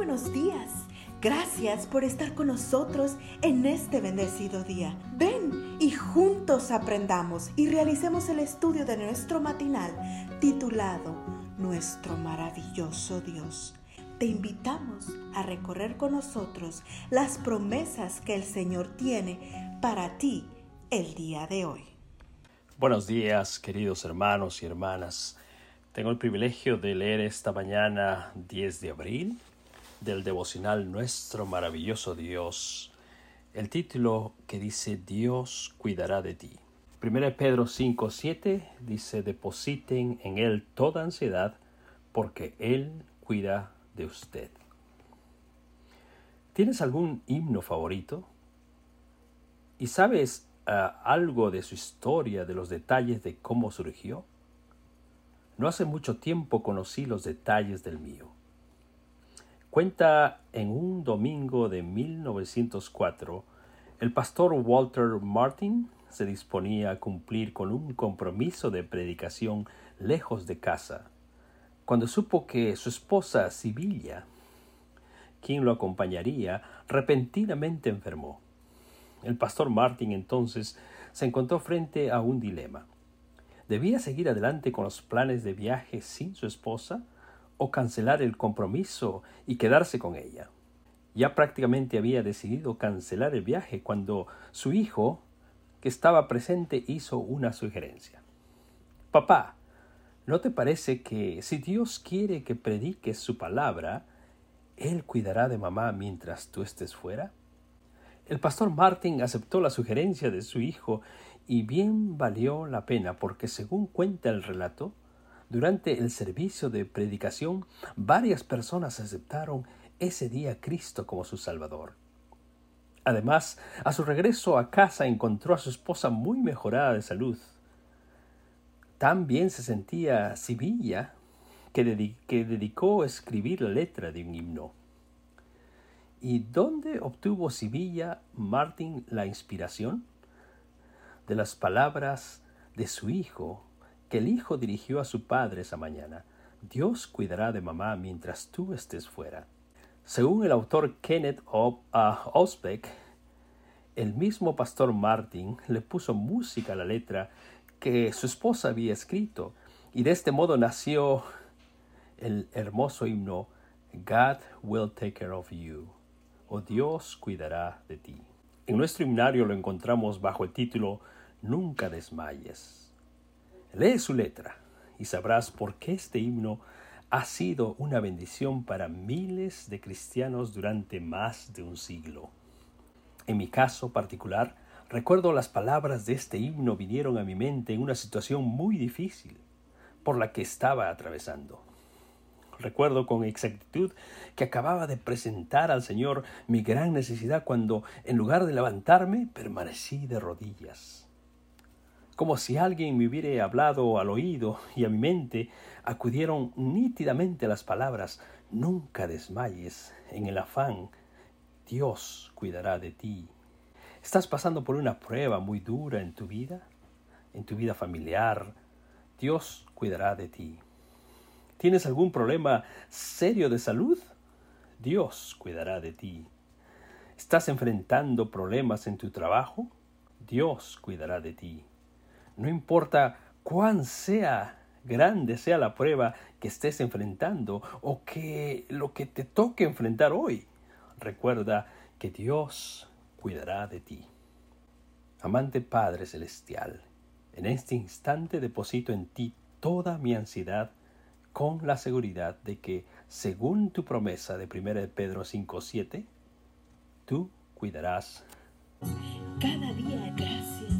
buenos días. Gracias por estar con nosotros en este bendecido día. Ven y juntos aprendamos y realicemos el estudio de nuestro matinal titulado Nuestro maravilloso Dios. Te invitamos a recorrer con nosotros las promesas que el Señor tiene para ti el día de hoy. Buenos días, queridos hermanos y hermanas. Tengo el privilegio de leer esta mañana 10 de abril del devocional Nuestro maravilloso Dios. El título que dice Dios cuidará de ti. 1 Pedro 5:7 dice depositen en Él toda ansiedad porque Él cuida de usted. ¿Tienes algún himno favorito? ¿Y sabes ah, algo de su historia, de los detalles de cómo surgió? No hace mucho tiempo conocí los detalles del mío. Cuenta en un domingo de 1904, el pastor Walter Martin se disponía a cumplir con un compromiso de predicación lejos de casa, cuando supo que su esposa Sibilla, quien lo acompañaría, repentinamente enfermó. El pastor Martin entonces se encontró frente a un dilema. ¿Debía seguir adelante con los planes de viaje sin su esposa? O cancelar el compromiso y quedarse con ella. Ya prácticamente había decidido cancelar el viaje cuando su hijo, que estaba presente, hizo una sugerencia. Papá, ¿no te parece que si Dios quiere que prediques su palabra, Él cuidará de mamá mientras tú estés fuera? El pastor Martin aceptó la sugerencia de su hijo y bien valió la pena porque según cuenta el relato, durante el servicio de predicación, varias personas aceptaron ese día a Cristo como su Salvador. Además, a su regreso a casa encontró a su esposa muy mejorada de salud. Tan bien se sentía Sibilla que, dedicó a escribir la letra de un himno. ¿Y dónde obtuvo Sibilla Martín la inspiración? De las palabras de su hijo que el hijo dirigió a su padre esa mañana. Dios cuidará de mamá mientras tú estés fuera. Según el autor Kenneth Osbeck, el mismo pastor Martin le puso música a la letra que su esposa había escrito, y de este modo nació el hermoso himno God will take care of you, o Dios cuidará de ti. En nuestro himnario lo encontramos bajo el título Nunca desmayes. Lee su letra y sabrás por qué este himno ha sido una bendición para miles de cristianos durante más de un siglo. En mi caso particular, recuerdo las palabras de este himno vinieron a mi mente en una situación muy difícil por la que estaba atravesando. Recuerdo con exactitud que acababa de presentar al Señor mi gran necesidad cuando, en lugar de levantarme, permanecí de rodillas como si alguien me hubiera hablado al oído y a mi mente acudieron nítidamente las palabras Nunca desmayes en el afán, Dios cuidará de ti. ¿Estás pasando por una prueba muy dura en tu vida? ¿En tu vida familiar? Dios cuidará de ti. ¿Tienes algún problema serio de salud? Dios cuidará de ti. ¿Estás enfrentando problemas en tu trabajo? Dios cuidará de ti. No importa cuán sea grande sea la prueba que estés enfrentando o que lo que te toque enfrentar hoy, recuerda que Dios cuidará de ti. Amante Padre Celestial, en este instante deposito en ti toda mi ansiedad con la seguridad de que, según tu promesa de 1 Pedro 5.7, tú cuidarás. Cada día gracias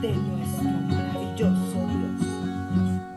de nuestro